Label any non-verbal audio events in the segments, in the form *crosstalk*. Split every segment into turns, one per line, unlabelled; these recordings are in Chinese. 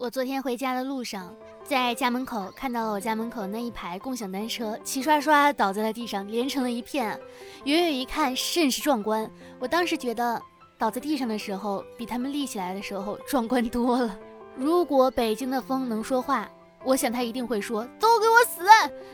我昨天回家的路上，在家门口看到了我家门口那一排共享单车，齐刷刷倒在了地上，连成了一片。远远一看，甚是壮观。我当时觉得，倒在地上的时候，比他们立起来的时候壮观多了。如果北京的风能说话，我想他一定会说：“都给我死！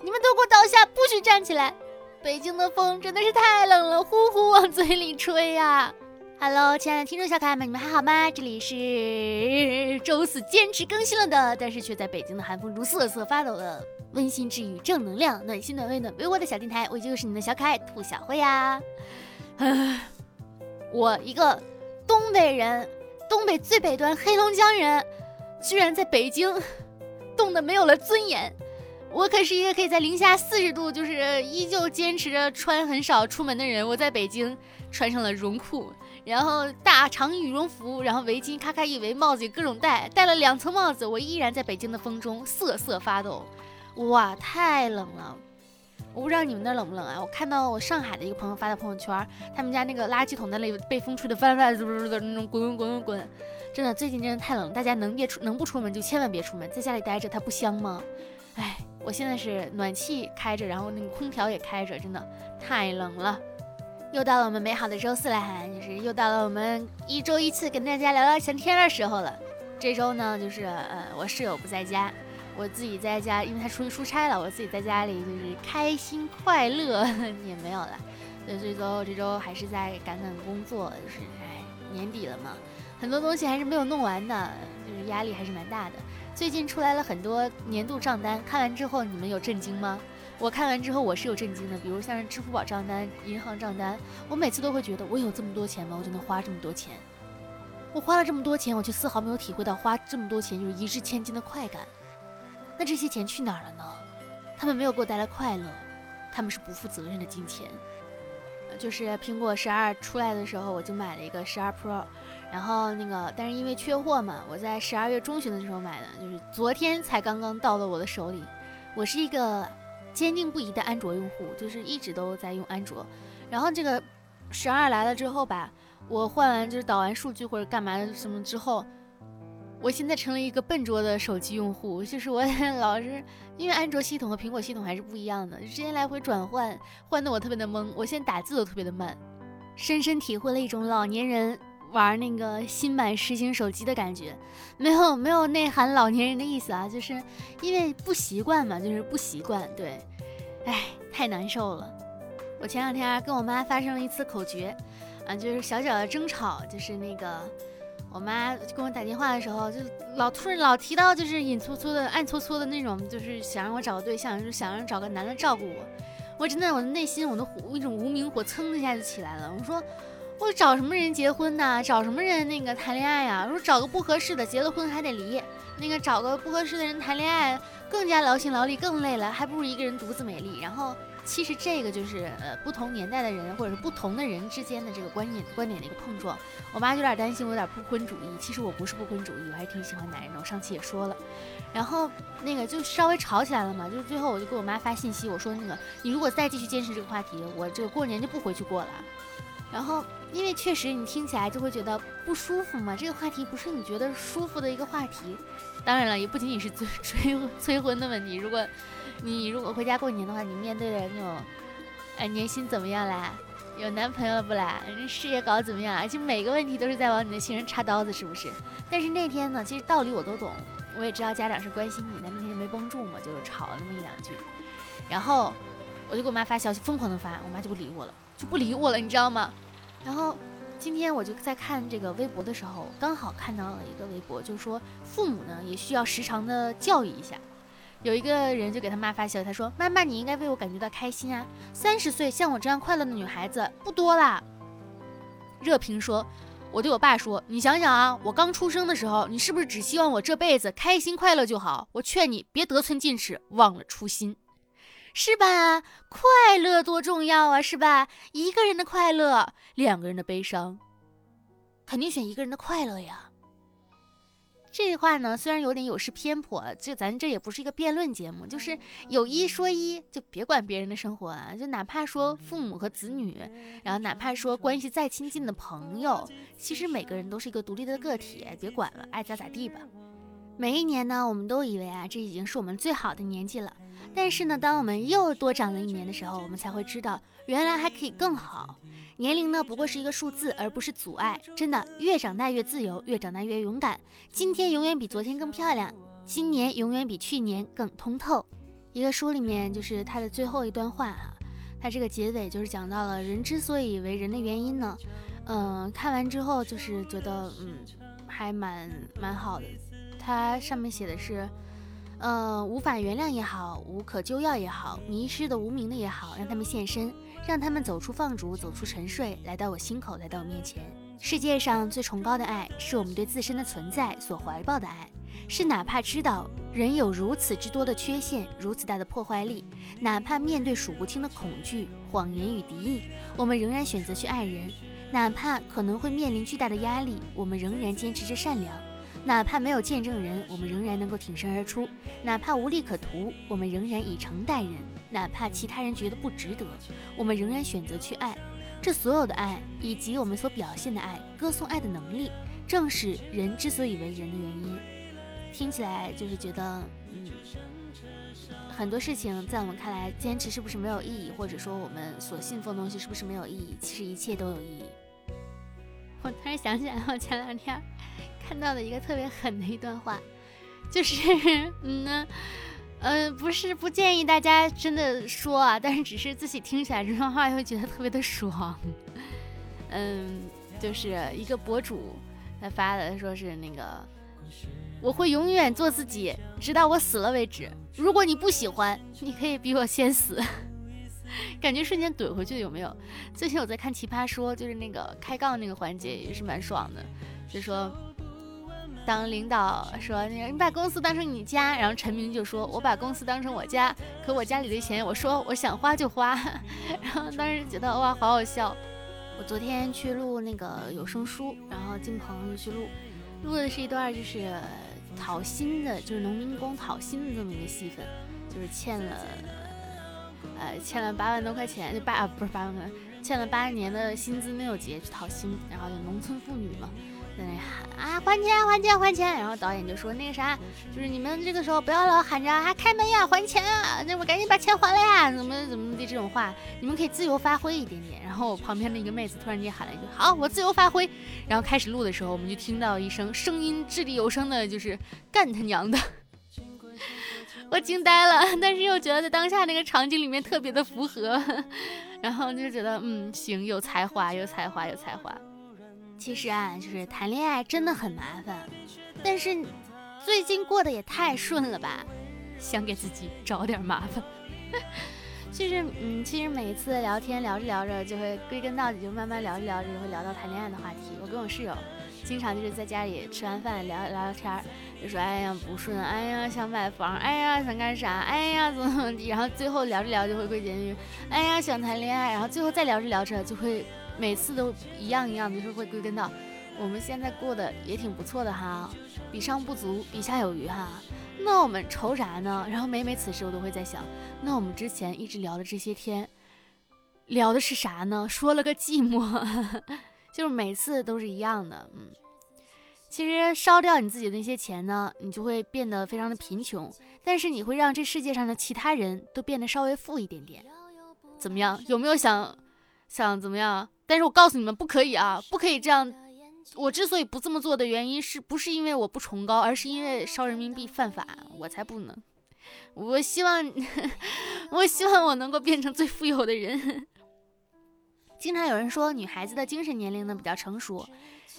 你们都给我倒下，不许站起来！”北京的风真的是太冷了，呼呼往嘴里吹呀。Hello，亲爱的听众小可爱们，你们还好吗？这里是周四坚持更新了的，但是却在北京的寒风中瑟瑟发抖的温馨治愈、正能量、暖心暖胃暖被窝的小电台，我就是你的小可爱兔小慧呀。唉，我一个东北人，东北最北端黑龙江人，居然在北京冻得没有了尊严。我可是一个可以在零下四十度，就是依旧坚持着穿很少出门的人。我在北京穿上了绒裤。然后大长羽绒服，然后围巾咔咔一围，帽子也各种戴，戴了两层帽子，我依然在北京的风中瑟瑟发抖，哇，太冷了！我不知道你们那冷不冷啊？我看到我上海的一个朋友发的朋友圈，他们家那个垃圾桶那里被风吹得翻翻滋滋的那种滚滚滚滚滚，真的最近真的太冷，大家能别出能不出门就千万别出门，在家里待着它不香吗？哎，我现在是暖气开着，然后那个空调也开着，真的太冷了。又到了我们美好的周四了，就是又到了我们一周一次跟大家聊聊闲天的时候了。这周呢，就是呃，我室友不在家，我自己在家，因为他出去出差了，我自己在家里就是开心快乐也没有了。所以这周这周还是在赶赶工作，就是哎，年底了嘛，很多东西还是没有弄完的，就是压力还是蛮大的。最近出来了很多年度账单，看完之后你们有震惊吗？我看完之后我是有震惊的，比如像是支付宝账单、银行账单，我每次都会觉得我有这么多钱吗？我就能花这么多钱？我花了这么多钱，我却丝毫没有体会到花这么多钱就是一掷千金的快感。那这些钱去哪儿了呢？他们没有给我带来快乐，他们是不负责任的金钱。就是苹果十二出来的时候，我就买了一个十二 Pro，然后那个但是因为缺货嘛，我在十二月中旬的时候买的，就是昨天才刚刚到了我的手里。我是一个。坚定不移的安卓用户，就是一直都在用安卓。然后这个十二来了之后吧，我换完就是导完数据或者干嘛什么之后，我现在成了一个笨拙的手机用户，就是我 *laughs* 老是因为安卓系统和苹果系统还是不一样的，之间来回转换，换的我特别的懵。我现在打字都特别的慢，深深体会了一种老年人。玩那个新版实行手机的感觉，没有没有内涵老年人的意思啊，就是因为不习惯嘛，就是不习惯。对，哎，太难受了。我前两天跟我妈发生了一次口角，啊，就是小小的争吵，就是那个我妈跟我打电话的时候，就老突然老提到就是隐搓搓的、暗搓搓的那种，就是想让我找个对象，就是想让找个男的照顾我。我真的，我的内心，我的一种无名火蹭一下就起来了。我说。我找什么人结婚呢？找什么人那个谈恋爱呀？如果找个不合适的，结了婚还得离。那个找个不合适的人谈恋爱，更加劳心劳力，更累了，还不如一个人独自美丽。然后，其实这个就是呃不同年代的人或者是不同的人之间的这个观念观点的一个碰撞。我妈有点担心我有点不婚主义，其实我不是不婚主义，我还挺喜欢男人的。我上期也说了，然后那个就稍微吵起来了嘛。就是最后我就给我妈发信息，我说那个你如果再继续坚持这个话题，我这个过年就不回去过了。然后。因为确实你听起来就会觉得不舒服嘛，这个话题不是你觉得舒服的一个话题。当然了，也不仅仅是 *laughs* 催催催婚的问题。如果你如果回家过年的话，你面对的那种，哎，年薪怎么样啦？有男朋友了不啦？事业搞怎么样？而且每个问题都是在往你的心上插刀子，是不是？但是那天呢，其实道理我都懂，我也知道家长是关心你，但那天就没绷住嘛，就吵了那么一两句。然后我就给我妈发消息，疯狂的发，我妈就不理我了，就不理我了，你知道吗？然后今天我就在看这个微博的时候，刚好看到了一个微博，就说父母呢也需要时常的教育一下。有一个人就给他妈发消息，他说：“妈妈，你应该为我感觉到开心啊！三十岁像我这样快乐的女孩子不多啦。”热评说：“我对我爸说，你想想啊，我刚出生的时候，你是不是只希望我这辈子开心快乐就好？我劝你别得寸进尺，忘了初心。”是吧？快乐多重要啊，是吧？一个人的快乐，两个人的悲伤，肯定选一个人的快乐呀。这话呢，虽然有点有失偏颇，就咱这也不是一个辩论节目，就是有一说一，就别管别人的生活啊。就哪怕说父母和子女，然后哪怕说关系再亲近的朋友，其实每个人都是一个独立的个体，别管了，爱咋咋地吧。每一年呢，我们都以为啊，这已经是我们最好的年纪了。但是呢，当我们又多长了一年的时候，我们才会知道，原来还可以更好。年龄呢，不过是一个数字，而不是阻碍。真的，越长大越自由，越长大越勇敢。今天永远比昨天更漂亮，今年永远比去年更通透。一个书里面就是它的最后一段话哈，它这个结尾就是讲到了人之所以为人的原因呢。嗯，看完之后就是觉得嗯，还蛮蛮好的。它上面写的是，呃，无法原谅也好，无可救药也好，迷失的无名的也好，让他们现身，让他们走出放逐，走出沉睡，来到我心口，来到我面前。世界上最崇高的爱，是我们对自身的存在所怀抱的爱，是哪怕知道人有如此之多的缺陷，如此大的破坏力，哪怕面对数不清的恐惧、谎言与敌意，我们仍然选择去爱人；哪怕可能会面临巨大的压力，我们仍然坚持着善良。哪怕没有见证人，我们仍然能够挺身而出；哪怕无利可图，我们仍然以诚待人；哪怕其他人觉得不值得，我们仍然选择去爱。这所有的爱，以及我们所表现的爱，歌颂爱的能力，正是人之所以为人的原因。听起来就是觉得，嗯，很多事情在我们看来，坚持是不是没有意义，或者说我们所信奉的东西是不是没有意义？其实一切都有意义。我突然想起来，我前两天。看到的一个特别狠的一段话，*laughs* 就是，*laughs* 嗯呢，呃，不是不建议大家真的说啊，但是只是自己听起来这段话会觉得特别的爽。嗯，就是一个博主他发的，说是那个，我会永远做自己，直到我死了为止。如果你不喜欢，你可以比我先死。*laughs* 感觉瞬间怼回去有没有？最近我在看《奇葩说》，就是那个开杠那个环节也是蛮爽的，就说。当领导说你你把公司当成你家，然后陈明就说我把公司当成我家，可我家里的钱我说我想花就花，然后当时觉得哇好好笑。我昨天去录那个有声书，然后进棚就去录，录的是一段就是讨薪的，就是农民工讨薪的这么一个戏份，就是欠了呃欠了八万多块钱，就八不是八万块，欠了八年的薪资没有结去讨薪，然后就农村妇女嘛。在那喊啊，还钱还钱还钱！然后导演就说那个啥，就是你们这个时候不要老喊着啊，开门呀，还钱啊，那我赶紧把钱还了呀，怎么怎么的这种话，你们可以自由发挥一点点。然后旁边的一个妹子突然间喊了一句：“好，我自由发挥。”然后开始录的时候，我们就听到一声声音掷地有声的，就是干他娘的！*laughs* 我惊呆了，但是又觉得在当下那个场景里面特别的符合，*laughs* 然后就觉得嗯，行，有才华，有才华，有才华。其实啊，就是谈恋爱真的很麻烦，但是最近过得也太顺了吧，想给自己找点麻烦。*laughs* 其实，嗯，其实每一次聊天聊着聊着，就会归根到底，就慢慢聊着聊着就会聊到谈恋爱的话题。我跟我室友经常就是在家里吃完饭聊聊聊天，就说哎呀不顺，哎呀想买房，哎呀想干啥，哎呀怎么怎么地，然后最后聊着聊就会归结于哎呀想谈恋爱，然后最后再聊着聊着就会。每次都一样一样，就是会归根到我们现在过得也挺不错的哈，比上不足，比下有余哈。那我们愁啥呢？然后每每此时我都会在想，那我们之前一直聊的这些天，聊的是啥呢？说了个寂寞，*laughs* 就是每次都是一样的。嗯，其实烧掉你自己的那些钱呢，你就会变得非常的贫穷，但是你会让这世界上的其他人都变得稍微富一点点。怎么样？有没有想想怎么样？但是我告诉你们，不可以啊，不可以这样。我之所以不这么做的原因，是不是因为我不崇高，而是因为烧人民币犯法，我才不能。我希望，*laughs* 我希望我能够变成最富有的人。经常有人说，女孩子的精神年龄呢比较成熟。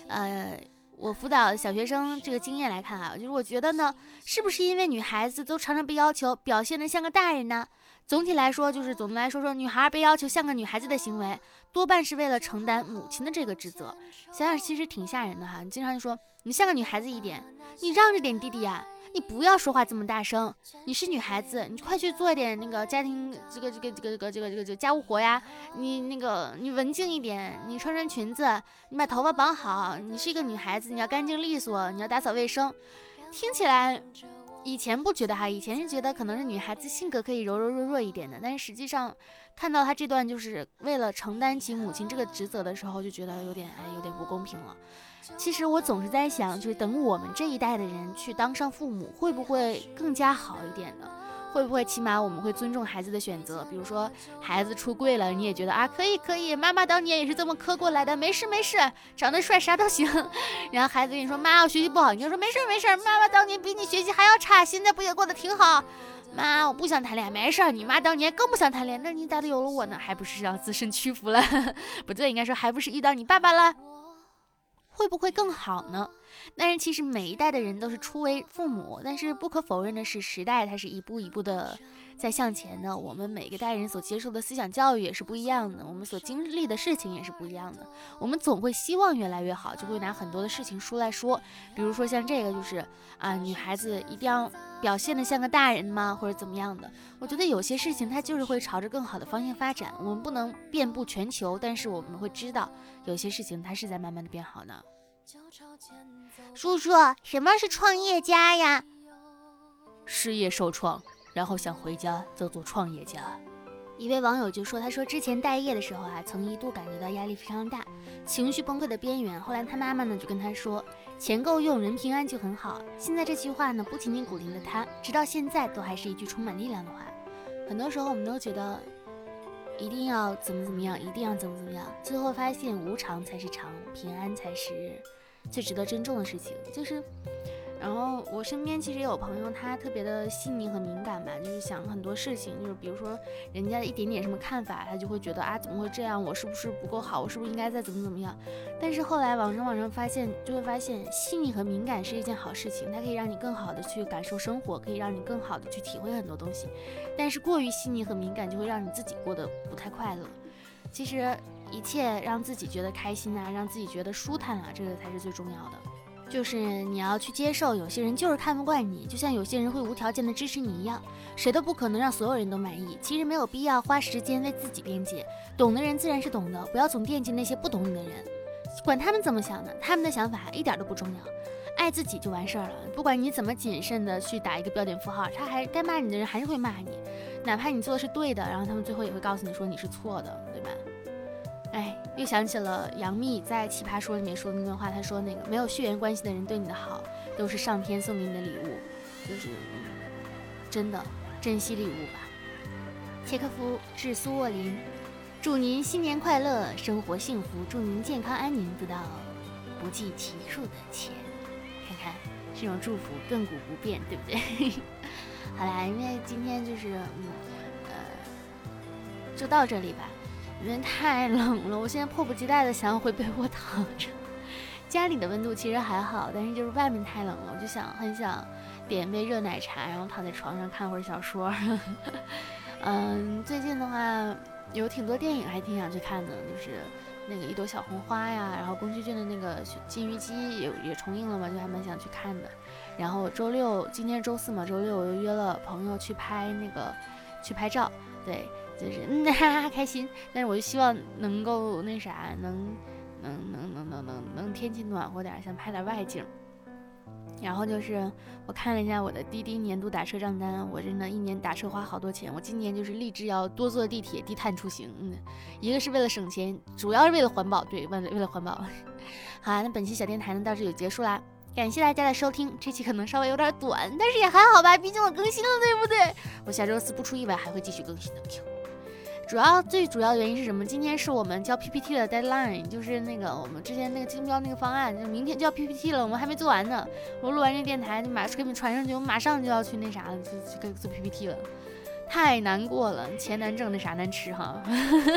呃，我辅导小学生这个经验来看啊，就是我觉得呢，是不是因为女孩子都常常被要求表现得像个大人呢？总体来说，就是总的来说说，女孩被要求像个女孩子的行为，多半是为了承担母亲的这个职责。想想其实挺吓人的哈，你经常就说你像个女孩子一点，你让着点弟弟呀，你不要说话这么大声，你是女孩子，你快去做一点那个家庭这个这个这个这个这个这个家务活呀，你那个你文静一点，你穿穿裙子，你把头发绑好，你是一个女孩子，你要干净利索，你要打扫卫生，听起来。以前不觉得哈，以前是觉得可能是女孩子性格可以柔柔弱弱一点的，但是实际上看到她这段就是为了承担起母亲这个职责的时候，就觉得有点哎有点不公平了。其实我总是在想，就是等我们这一代的人去当上父母，会不会更加好一点呢？会不会起码我们会尊重孩子的选择？比如说孩子出柜了，你也觉得啊可以可以，妈妈当年也是这么磕过来的，没事没事，长得帅啥都行。*laughs* 然后孩子跟你说妈我学习不好，你就说没事没事，妈妈当年比你学习还要差，现在不也过得挺好？妈我不想谈恋爱，没事，你妈当年更不想谈恋爱，那你咋的有了我呢？还不是让自身屈服了？*laughs* 不对，应该说还不是遇到你爸爸了？会不会更好呢？但是其实每一代的人都是初为父母，但是不可否认的是，时代它是一步一步的在向前的。我们每个代人所接受的思想教育也是不一样的，我们所经历的事情也是不一样的。我们总会希望越来越好，就会拿很多的事情出来说，比如说像这个，就是啊，女孩子一定要表现的像个大人吗？或者怎么样的？我觉得有些事情它就是会朝着更好的方向发展。我们不能遍布全球，但是我们会知道有些事情它是在慢慢的变好呢。
叔叔，什么是创业家呀？
事业受创，然后想回家做做创业家。一位网友就说：“他说之前待业的时候啊，曾一度感觉到压力非常大，情绪崩溃的边缘。后来他妈妈呢就跟他说，钱够用，人平安就很好。现在这句话呢，不仅仅鼓励了他，直到现在都还是一句充满力量的话。很多时候我们都觉得一定要怎么怎么样，一定要怎么怎么样，最后发现无常才是常，平安才是。”最值得珍重的事情就是，然后我身边其实也有朋友，他特别的细腻和敏感吧，就是想很多事情，就是比如说人家的一点点什么看法，他就会觉得啊，怎么会这样？我是不是不够好？我是不是应该再怎么怎么样？但是后来网上网上发现，就会发现细腻和敏感是一件好事情，它可以让你更好的去感受生活，可以让你更好的去体会很多东西。但是过于细腻和敏感，就会让你自己过得不太快乐。其实。一切让自己觉得开心啊，让自己觉得舒坦啊，这个才是最重要的。就是你要去接受，有些人就是看不惯你，就像有些人会无条件的支持你一样。谁都不可能让所有人都满意，其实没有必要花时间为自己辩解。懂的人自然是懂的，不要总惦记那些不懂你的人，管他们怎么想的，他们的想法一点都不重要。爱自己就完事儿了，不管你怎么谨慎的去打一个标点符号，他还该骂你的人还是会骂你，哪怕你做的是对的，然后他们最后也会告诉你说你是错的，对吧？哎，又想起了杨幂在《奇葩说》里面说的那段话，她说：“那个没有血缘关系的人对你的好，都是上天送给你的礼物，就是真的珍惜礼物吧。”切克夫致苏沃林，祝您新年快乐，生活幸福，祝您健康安宁，得到不计其数的钱。看看这种祝福亘古不变，对不对？*laughs* 好啦，因为今天就是嗯呃，就到这里吧。因为太冷了，我现在迫不及待的想要回被窝躺着。家里的温度其实还好，但是就是外面太冷了，我就想很想点杯热奶茶，然后躺在床上看会儿小说。*laughs* 嗯，最近的话有挺多电影还挺想去看的，就是那个一朵小红花呀，然后宫崎骏的那个金鱼姬也也重映了嘛，就还蛮想去看的。然后周六今天周四嘛，周六我又约了朋友去拍那个去拍照，对。就是嗯哈哈开心，但是我就希望能够那啥，能能能能能能能天气暖和点，想拍点外景。然后就是我看了一下我的滴滴年度打车账单，我真的一年打车花好多钱。我今年就是立志要多坐地铁，低碳出行。嗯，一个是为了省钱，主要是为了环保。对，为了为了环保。*laughs* 好，那本期小电台呢到这就结束啦，感谢大家的收听。这期可能稍微有点短，但是也还好吧，毕竟我更新了，对不对？我下周四不出意外还会继续更新的。主要最主要的原因是什么？今天是我们交 PPT 的 deadline，就是那个我们之前那个竞标那个方案，就明天就要 PPT 了，我们还没做完呢。我录完这电台就马上给你们传上去，我马上就要去那啥了，就去做 PPT 了，太难过了，钱难挣，那啥难吃哈。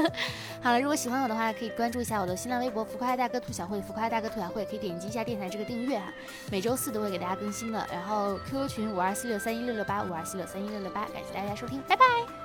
*laughs* 好了，如果喜欢我的话，可以关注一下我的新浪微博“浮夸大哥兔小慧”，浮夸大哥兔小慧可以点击一下电台这个订阅哈，每周四都会给大家更新的。然后 QQ 群五二四六三一六六八五二四六三一六六八，感谢大家收听，拜拜。